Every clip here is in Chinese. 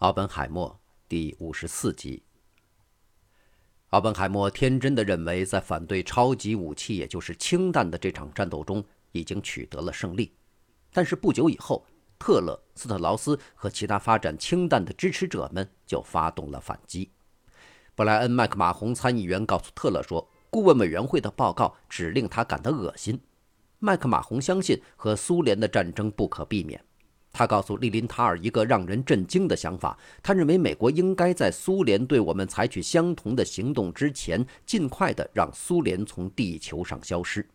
奥本海默第五十四集。奥本海默天真的认为，在反对超级武器，也就是氢弹的这场战斗中，已经取得了胜利。但是不久以后，特勒、斯特劳斯和其他发展氢弹的支持者们就发动了反击。布莱恩·麦克马洪参议员告诉特勒说：“顾问委员会的报告只令他感到恶心。”麦克马洪相信和苏联的战争不可避免。他告诉利林塔尔一个让人震惊的想法：他认为美国应该在苏联对我们采取相同的行动之前，尽快地让苏联从地球上消失。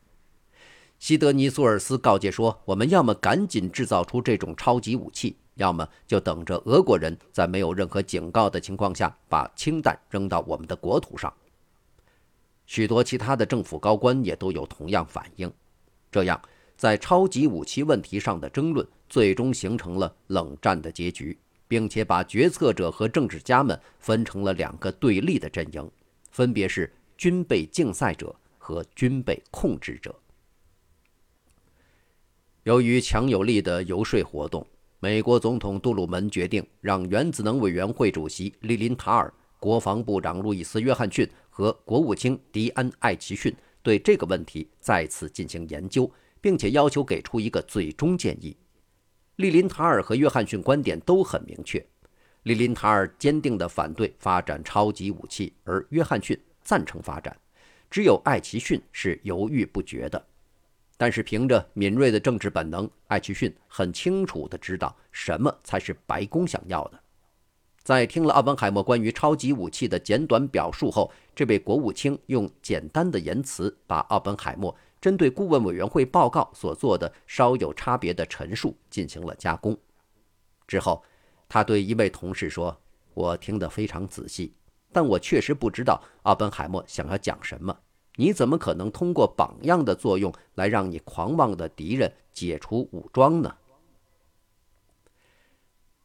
西德尼·苏尔斯告诫说：“我们要么赶紧制造出这种超级武器，要么就等着俄国人在没有任何警告的情况下把氢弹扔到我们的国土上。”许多其他的政府高官也都有同样反应。这样，在超级武器问题上的争论。最终形成了冷战的结局，并且把决策者和政治家们分成了两个对立的阵营，分别是军备竞赛者和军备控制者。由于强有力的游说活动，美国总统杜鲁门决定让原子能委员会主席利林塔尔、国防部长路易斯·约翰逊和国务卿迪安·艾奇逊对这个问题再次进行研究，并且要求给出一个最终建议。利林塔尔和约翰逊观点都很明确，利林塔尔坚定地反对发展超级武器，而约翰逊赞成发展，只有艾奇逊是犹豫不决的。但是凭着敏锐的政治本能，艾奇逊很清楚地知道什么才是白宫想要的。在听了奥本海默关于超级武器的简短表述后，这位国务卿用简单的言辞把奥本海默。针对顾问委员会报告所做的稍有差别的陈述进行了加工。之后，他对一位同事说：“我听得非常仔细，但我确实不知道奥本海默想要讲什么。你怎么可能通过榜样的作用来让你狂妄的敌人解除武装呢？”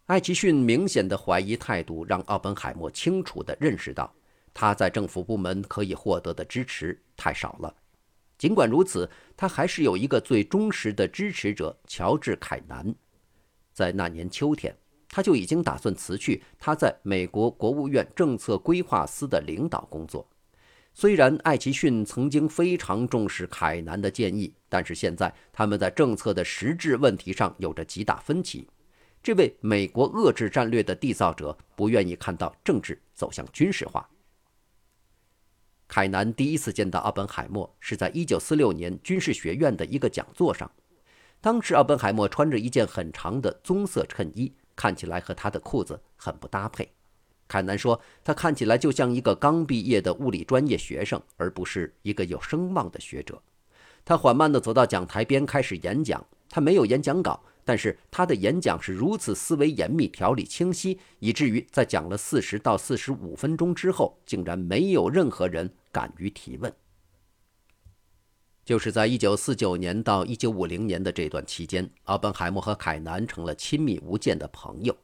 艾奇逊明显的怀疑态度让奥本海默清楚地认识到，他在政府部门可以获得的支持太少了。尽管如此，他还是有一个最忠实的支持者——乔治·凯南。在那年秋天，他就已经打算辞去他在美国国务院政策规划司的领导工作。虽然艾奇逊曾经非常重视凯南的建议，但是现在他们在政策的实质问题上有着极大分歧。这位美国遏制战略的缔造者不愿意看到政治走向军事化。凯南第一次见到奥本海默是在1946年军事学院的一个讲座上。当时，奥本海默穿着一件很长的棕色衬衣，看起来和他的裤子很不搭配。凯南说，他看起来就像一个刚毕业的物理专业学生，而不是一个有声望的学者。他缓慢地走到讲台边，开始演讲。他没有演讲稿，但是他的演讲是如此思维严密、条理清晰，以至于在讲了四十到四十五分钟之后，竟然没有任何人敢于提问。就是在一九四九年到一九五零年的这段期间，奥本海默和凯南成了亲密无间的朋友。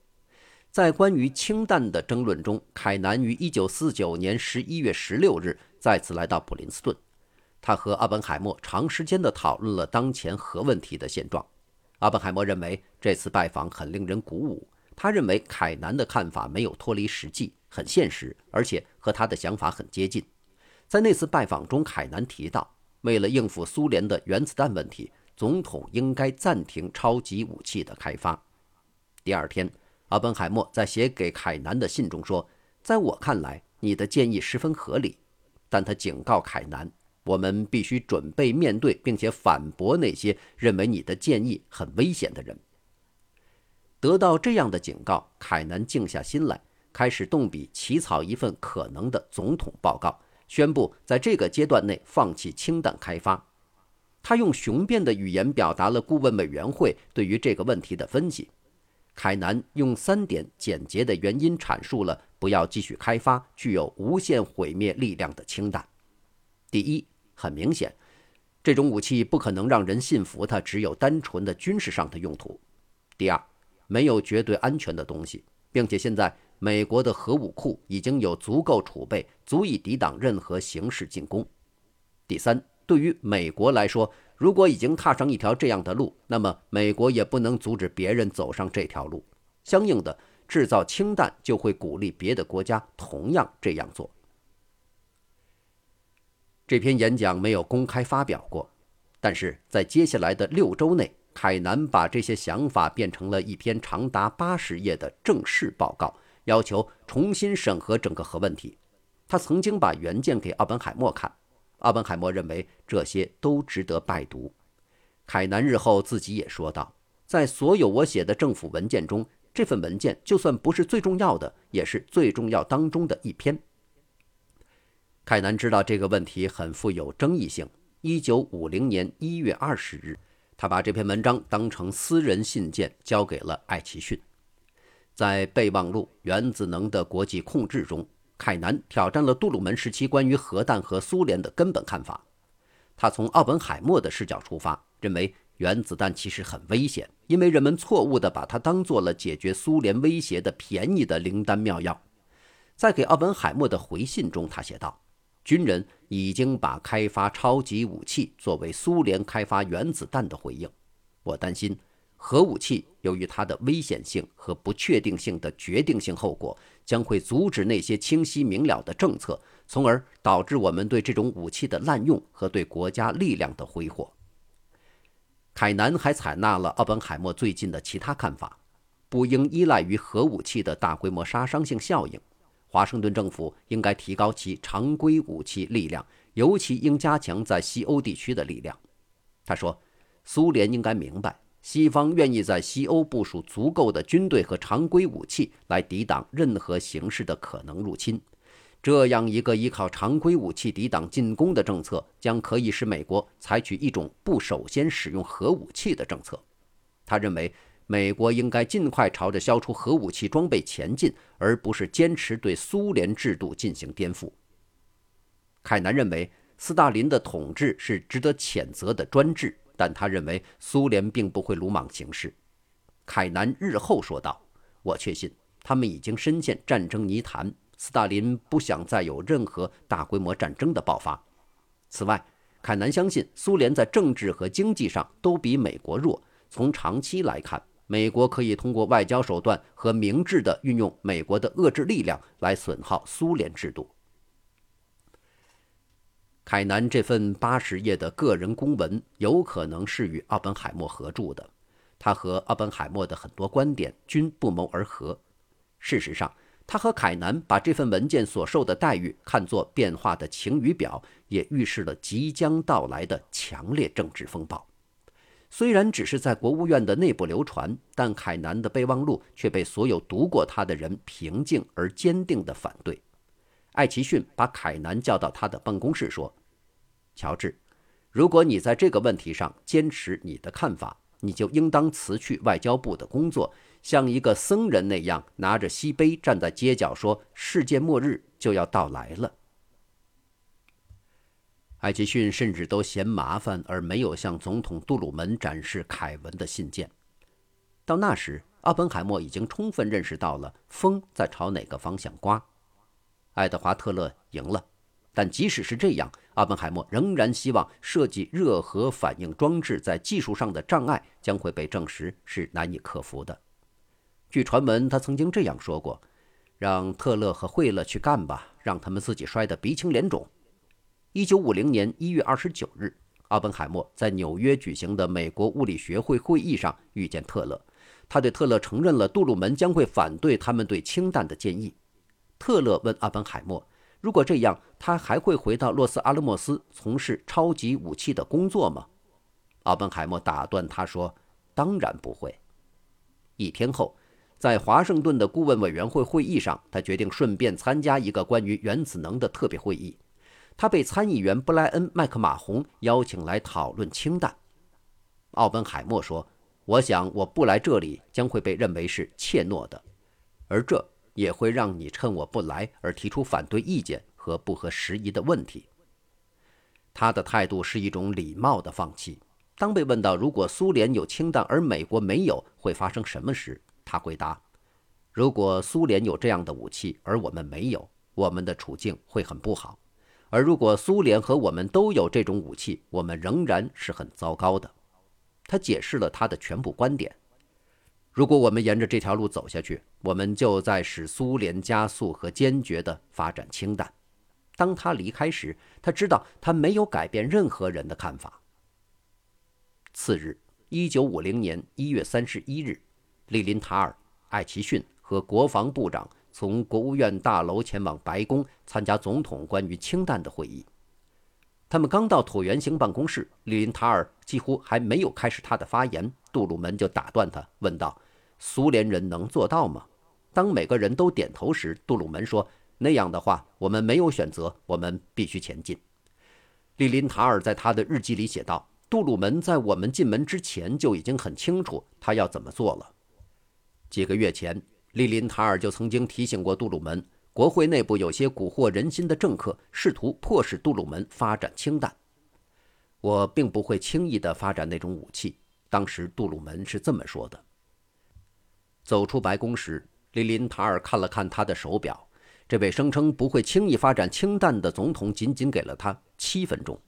在关于氢弹的争论中，凯南于一九四九年十一月十六日再次来到普林斯顿。他和阿本海默长时间地讨论了当前核问题的现状。阿本海默认为这次拜访很令人鼓舞。他认为凯南的看法没有脱离实际，很现实，而且和他的想法很接近。在那次拜访中，凯南提到，为了应付苏联的原子弹问题，总统应该暂停超级武器的开发。第二天，阿本海默在写给凯南的信中说：“在我看来，你的建议十分合理。”但他警告凯南。我们必须准备面对并且反驳那些认为你的建议很危险的人。得到这样的警告，凯南静下心来，开始动笔起草一份可能的总统报告，宣布在这个阶段内放弃氢弹开发。他用雄辩的语言表达了顾问委员会对于这个问题的分析。凯南用三点简洁的原因阐述了不要继续开发具有无限毁灭力量的氢弹。第一。很明显，这种武器不可能让人信服，它只有单纯的军事上的用途。第二，没有绝对安全的东西，并且现在美国的核武库已经有足够储备，足以抵挡任何形式进攻。第三，对于美国来说，如果已经踏上一条这样的路，那么美国也不能阻止别人走上这条路。相应的，制造氢弹就会鼓励别的国家同样这样做。这篇演讲没有公开发表过，但是在接下来的六周内，凯南把这些想法变成了一篇长达八十页的正式报告，要求重新审核整个核问题。他曾经把原件给奥本海默看，奥本海默认为这些都值得拜读。凯南日后自己也说道：“在所有我写的政府文件中，这份文件就算不是最重要的，也是最重要当中的一篇。”凯南知道这个问题很富有争议性。一九五零年一月二十日，他把这篇文章当成私人信件交给了艾奇逊。在备忘录《原子能的国际控制》中，凯南挑战了杜鲁门时期关于核弹和苏联的根本看法。他从奥本海默的视角出发，认为原子弹其实很危险，因为人们错误地把它当做了解决苏联威胁的便宜的灵丹妙药。在给奥本海默的回信中，他写道。军人已经把开发超级武器作为苏联开发原子弹的回应。我担心，核武器由于它的危险性和不确定性的决定性后果，将会阻止那些清晰明了的政策，从而导致我们对这种武器的滥用和对国家力量的挥霍。凯南还采纳了奥本海默最近的其他看法，不应依赖于核武器的大规模杀伤性效应。华盛顿政府应该提高其常规武器力量，尤其应加强在西欧地区的力量。他说：“苏联应该明白，西方愿意在西欧部署足够的军队和常规武器来抵挡任何形式的可能入侵。这样一个依靠常规武器抵挡进攻的政策，将可以使美国采取一种不首先使用核武器的政策。”他认为。美国应该尽快朝着消除核武器装备前进，而不是坚持对苏联制度进行颠覆。凯南认为，斯大林的统治是值得谴责的专制，但他认为苏联并不会鲁莽行事。凯南日后说道：“我确信他们已经深陷战争泥潭，斯大林不想再有任何大规模战争的爆发。此外，凯南相信苏联在政治和经济上都比美国弱。从长期来看。”美国可以通过外交手段和明智地运用美国的遏制力量来损耗苏联制度。凯南这份八十页的个人公文有可能是与奥本海默合著的，他和奥本海默的很多观点均不谋而合。事实上，他和凯南把这份文件所受的待遇看作变化的晴雨表，也预示了即将到来的强烈政治风暴。虽然只是在国务院的内部流传，但凯南的备忘录却被所有读过他的人平静而坚定地反对。艾奇逊把凯南叫到他的办公室说：“乔治，如果你在这个问题上坚持你的看法，你就应当辞去外交部的工作，像一个僧人那样拿着锡杯站在街角，说世界末日就要到来了。”艾奇逊甚至都嫌麻烦，而没有向总统杜鲁门展示凯文的信件。到那时，奥本海默已经充分认识到了风在朝哪个方向刮。爱德华·特勒赢了，但即使是这样，奥本海默仍然希望设计热核反应装置在技术上的障碍将会被证实是难以克服的。据传闻，他曾经这样说过：“让特勒和惠勒去干吧，让他们自己摔得鼻青脸肿。”一九五零年一月二十九日，奥本海默在纽约举行的美国物理学会会议上遇见特勒。他对特勒承认了杜鲁门将会反对他们对氢弹的建议。特勒问奥本海默：“如果这样，他还会回到洛斯阿拉莫斯从事超级武器的工作吗？”奥本海默打断他说：“当然不会。”一天后，在华盛顿的顾问委员会会议上，他决定顺便参加一个关于原子能的特别会议。他被参议员布莱恩·麦克马洪邀请来讨论氢弹。奥本海默说：“我想我不来这里将会被认为是怯懦的，而这也会让你趁我不来而提出反对意见和不合时宜的问题。”他的态度是一种礼貌的放弃。当被问到如果苏联有氢弹而美国没有会发生什么时，他回答：“如果苏联有这样的武器而我们没有，我们的处境会很不好。”而如果苏联和我们都有这种武器，我们仍然是很糟糕的。他解释了他的全部观点。如果我们沿着这条路走下去，我们就在使苏联加速和坚决地发展氢弹。当他离开时，他知道他没有改变任何人的看法。次日，一九五零年一月三十一日，利林塔尔、艾奇逊和国防部长从国务院大楼前往白宫参加总统关于氢弹的会议。他们刚到椭圆形办公室，利林塔尔几乎还没有开始他的发言，杜鲁门就打断他，问道：“苏联人能做到吗？”当每个人都点头时，杜鲁门说：“那样的话，我们没有选择，我们必须前进。”利林塔尔在他的日记里写道：“杜鲁门在我们进门之前就已经很清楚他要怎么做了。几个月前，利林塔尔就曾经提醒过杜鲁门。”国会内部有些蛊惑人心的政客试图迫使杜鲁门发展氢弹。我并不会轻易地发展那种武器。当时杜鲁门是这么说的。走出白宫时，利林塔尔看了看他的手表。这位声称不会轻易发展氢弹的总统仅仅给了他七分钟，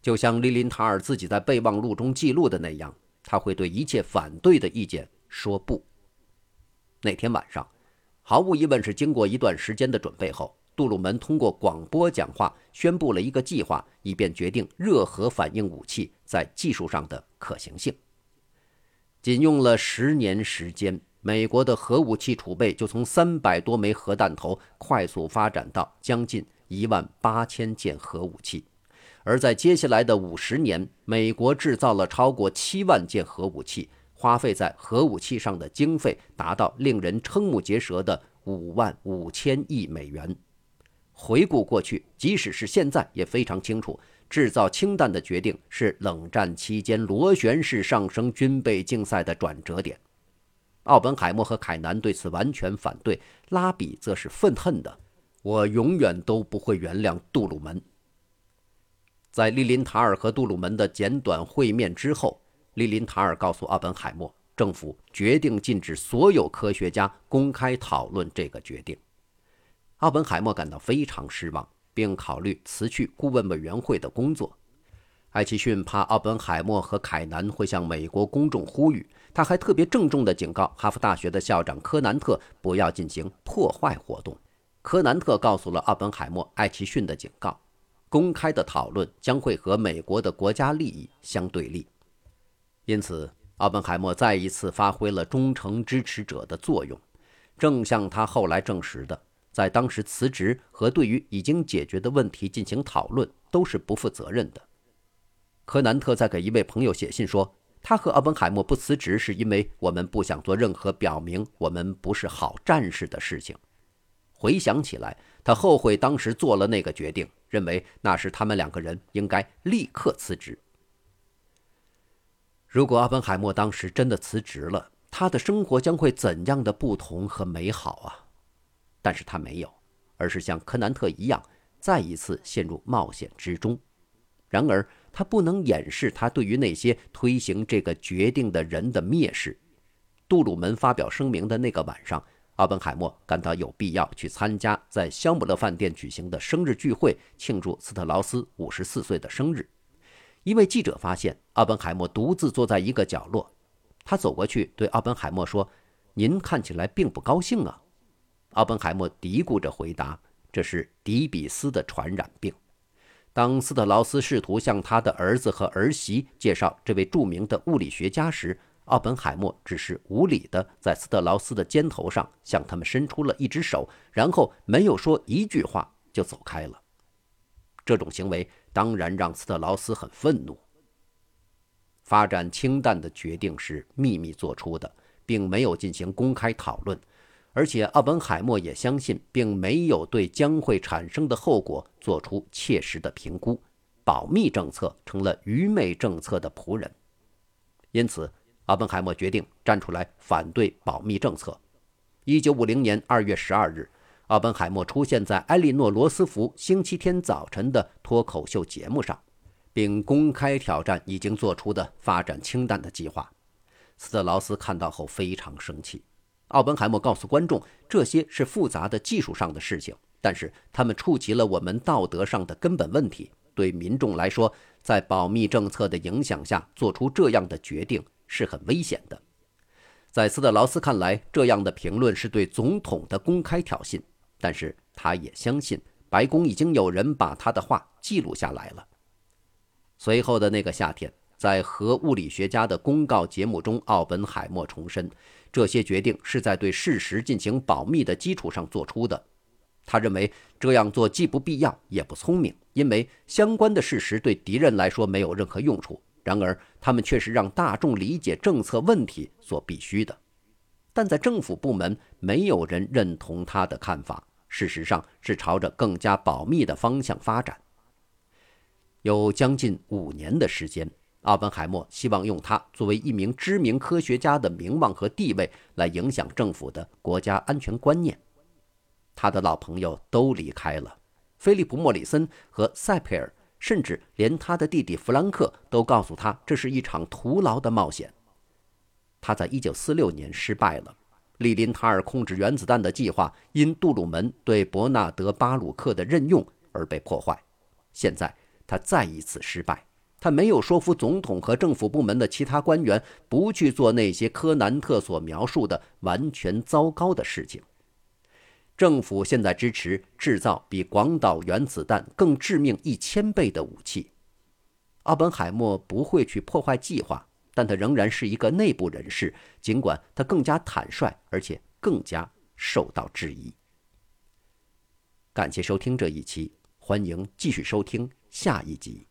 就像利林塔尔自己在备忘录中记录的那样，他会对一切反对的意见说不。那天晚上。毫无疑问是经过一段时间的准备后，杜鲁门通过广播讲话宣布了一个计划，以便决定热核反应武器在技术上的可行性。仅用了十年时间，美国的核武器储备就从三百多枚核弹头快速发展到将近一万八千件核武器，而在接下来的五十年，美国制造了超过七万件核武器。花费在核武器上的经费达到令人瞠目结舌的五万五千亿美元。回顾过去，即使是现在也非常清楚，制造氢弹的决定是冷战期间螺旋式上升军备竞赛的转折点。奥本海默和凯南对此完全反对，拉比则是愤恨的：“我永远都不会原谅杜鲁门。”在利林塔尔和杜鲁门的简短会面之后。利林塔尔告诉奥本海默，政府决定禁止所有科学家公开讨论这个决定。奥本海默感到非常失望，并考虑辞去顾问委员会的工作。艾奇逊怕奥本海默和凯南会向美国公众呼吁，他还特别郑重地警告哈佛大学的校长科南特不要进行破坏活动。科南特告诉了奥本海默艾奇逊的警告：公开的讨论将会和美国的国家利益相对立。因此，奥本海默再一次发挥了忠诚支持者的作用，正像他后来证实的，在当时辞职和对于已经解决的问题进行讨论都是不负责任的。柯南特在给一位朋友写信说，他和奥本海默不辞职是因为我们不想做任何表明我们不是好战士的事情。回想起来，他后悔当时做了那个决定，认为那时他们两个人应该立刻辞职。如果阿本海默当时真的辞职了，他的生活将会怎样的不同和美好啊！但是他没有，而是像柯南特一样，再一次陷入冒险之中。然而，他不能掩饰他对于那些推行这个决定的人的蔑视。杜鲁门发表声明的那个晚上，阿本海默感到有必要去参加在香姆勒饭店举行的生日聚会，庆祝斯特劳斯五十四岁的生日。一位记者发现奥本海默独自坐在一个角落，他走过去对奥本海默说：“您看起来并不高兴啊。”奥本海默嘀咕着回答：“这是迪比斯的传染病。”当斯特劳斯试图向他的儿子和儿媳介绍这位著名的物理学家时，奥本海默只是无礼地在斯特劳斯的肩头上向他们伸出了一只手，然后没有说一句话就走开了。这种行为。当然让斯特劳斯很愤怒。发展氢弹的决定是秘密做出的，并没有进行公开讨论，而且奥本海默也相信，并没有对将会产生的后果做出切实的评估。保密政策成了愚昧政策的仆人，因此，奥本海默决定站出来反对保密政策。一九五零年二月十二日。奥本海默出现在埃莉诺·罗斯福星期天早晨的脱口秀节目上，并公开挑战已经做出的发展氢弹的计划。斯特劳斯看到后非常生气。奥本海默告诉观众，这些是复杂的技术上的事情，但是他们触及了我们道德上的根本问题。对民众来说，在保密政策的影响下做出这样的决定是很危险的。在斯特劳斯看来，这样的评论是对总统的公开挑衅，但是他也相信白宫已经有人把他的话记录下来了。随后的那个夏天，在核物理学家的公告节目中，奥本海默重申，这些决定是在对事实进行保密的基础上做出的。他认为这样做既不必要也不聪明，因为相关的事实对敌人来说没有任何用处。然而，他们却是让大众理解政策问题所必须的。但在政府部门，没有人认同他的看法。事实上，是朝着更加保密的方向发展。有将近五年的时间，奥本海默希望用他作为一名知名科学家的名望和地位来影响政府的国家安全观念。他的老朋友都离开了，菲利普·莫里森和塞佩尔。甚至连他的弟弟弗兰克都告诉他，这是一场徒劳的冒险。他在1946年失败了，利林塔尔控制原子弹的计划因杜鲁门对伯纳德·巴鲁克的任用而被破坏。现在他再一次失败，他没有说服总统和政府部门的其他官员不去做那些柯南特所描述的完全糟糕的事情。政府现在支持制造比广岛原子弹更致命一千倍的武器。奥本海默不会去破坏计划，但他仍然是一个内部人士，尽管他更加坦率，而且更加受到质疑。感谢收听这一期，欢迎继续收听下一集。